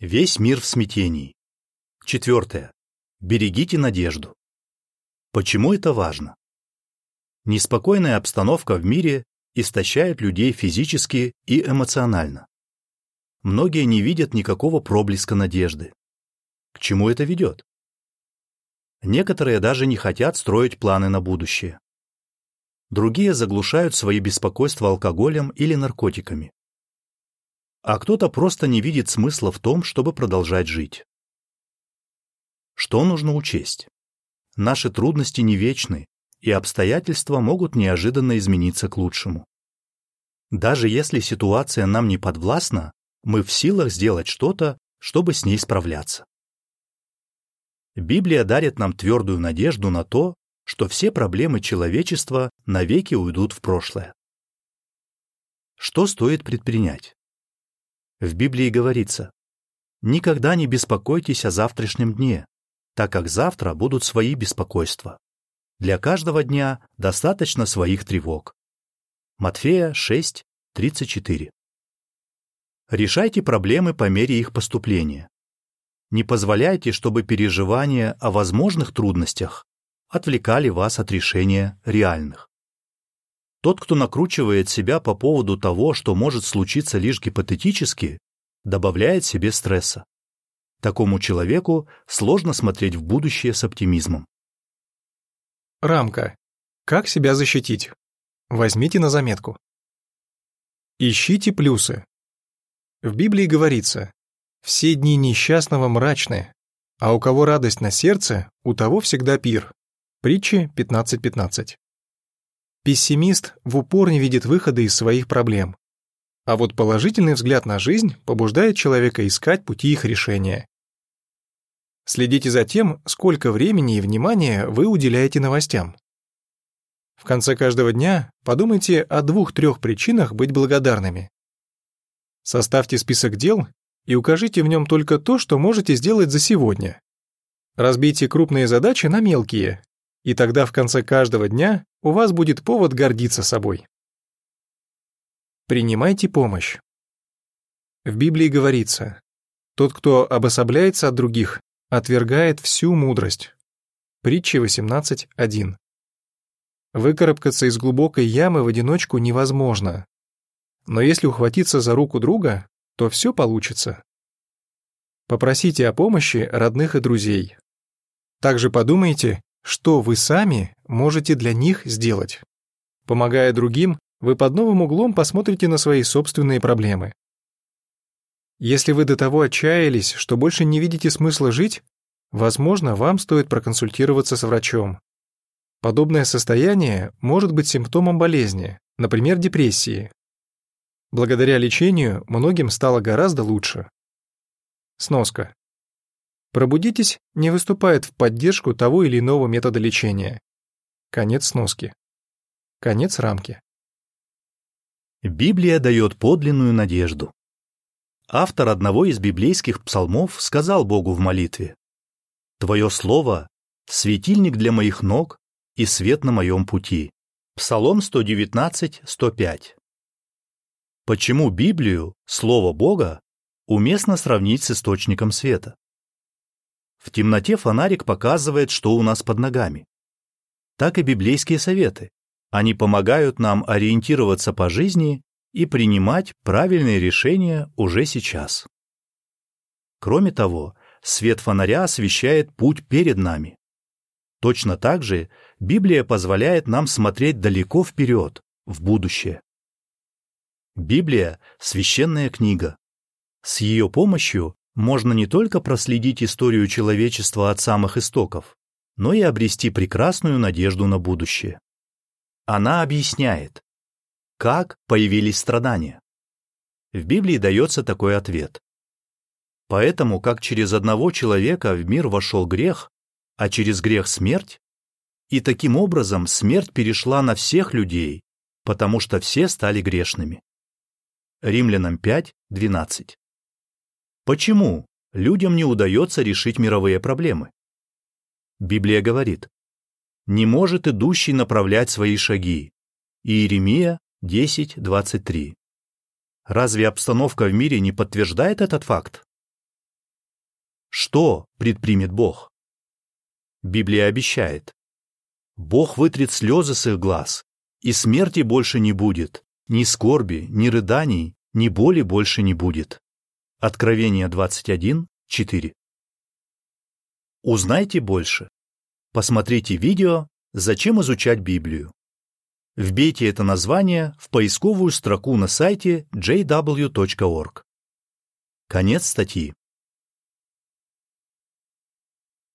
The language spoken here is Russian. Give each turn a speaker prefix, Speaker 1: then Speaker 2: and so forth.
Speaker 1: Весь мир в смятении. Четвертое. Берегите надежду. Почему это важно? Неспокойная обстановка в мире истощает людей физически и эмоционально. Многие не видят никакого проблеска надежды. К чему это ведет? Некоторые даже не хотят строить планы на будущее. Другие заглушают свои беспокойства алкоголем или наркотиками. А кто-то просто не видит смысла в том, чтобы продолжать жить. Что нужно учесть? Наши трудности не вечны, и обстоятельства могут неожиданно измениться к лучшему. Даже если ситуация нам не подвластна, мы в силах сделать что-то, чтобы с ней справляться. Библия дарит нам твердую надежду на то, что все проблемы человечества навеки уйдут в прошлое. Что стоит предпринять? В Библии говорится, «Никогда не беспокойтесь о завтрашнем дне, так как завтра будут свои беспокойства. Для каждого дня достаточно своих тревог». Матфея 6, 34. Решайте проблемы по мере их поступления. Не позволяйте, чтобы переживания о возможных трудностях отвлекали вас от решения реальных. Тот, кто накручивает себя по поводу того, что может случиться лишь гипотетически, добавляет себе стресса. Такому человеку сложно смотреть в будущее с оптимизмом.
Speaker 2: Рамка. Как себя защитить? Возьмите на заметку. Ищите плюсы. В Библии говорится, все дни несчастного мрачны, а у кого радость на сердце, у того всегда пир. Притчи 15.15. .15. Пессимист в упор не видит выхода из своих проблем. А вот положительный взгляд на жизнь побуждает человека искать пути их решения. Следите за тем, сколько времени и внимания вы уделяете новостям. В конце каждого дня подумайте о двух-трех причинах быть благодарными. Составьте список дел и укажите в нем только то, что можете сделать за сегодня. Разбейте крупные задачи на мелкие, и тогда в конце каждого дня у вас будет повод гордиться собой. Принимайте помощь. В Библии говорится, «Тот, кто обособляется от других, отвергает всю мудрость». Притча 18.1. Выкарабкаться из глубокой ямы в одиночку невозможно, но если ухватиться за руку друга, то все получится. Попросите о помощи родных и друзей. Также подумайте, что вы сами можете для них сделать. Помогая другим, вы под новым углом посмотрите на свои собственные проблемы. Если вы до того отчаялись, что больше не видите смысла жить, возможно, вам стоит проконсультироваться с врачом. Подобное состояние может быть симптомом болезни, например, депрессии, Благодаря лечению многим стало гораздо лучше. Сноска. Пробудитесь не выступает в поддержку того или иного метода лечения. Конец сноски. Конец рамки.
Speaker 1: Библия дает подлинную надежду. Автор одного из библейских псалмов сказал Богу в молитве, «Твое слово — светильник для моих ног и свет на моем пути». Псалом 119, 105. Почему Библию, Слово Бога, уместно сравнить с источником света? В темноте фонарик показывает, что у нас под ногами. Так и библейские советы. Они помогают нам ориентироваться по жизни и принимать правильные решения уже сейчас. Кроме того, свет фонаря освещает путь перед нами. Точно так же Библия позволяет нам смотреть далеко вперед, в будущее. Библия – священная книга. С ее помощью можно не только проследить историю человечества от самых истоков, но и обрести прекрасную надежду на будущее. Она объясняет, как появились страдания. В Библии дается такой ответ. Поэтому, как через одного человека в мир вошел грех, а через грех смерть, и таким образом смерть перешла на всех людей, потому что все стали грешными. Римлянам 5, 12. Почему людям не удается решить мировые проблемы? Библия говорит, «Не может идущий направлять свои шаги». Иеремия 10, 23. Разве обстановка в мире не подтверждает этот факт? Что предпримет Бог? Библия обещает. Бог вытрет слезы с их глаз, и смерти больше не будет, ни скорби, ни рыданий, ни боли больше не будет. Откровение 21, 4. Узнайте больше. Посмотрите видео «Зачем изучать Библию?». Вбейте это название в поисковую строку на сайте jw.org. Конец статьи.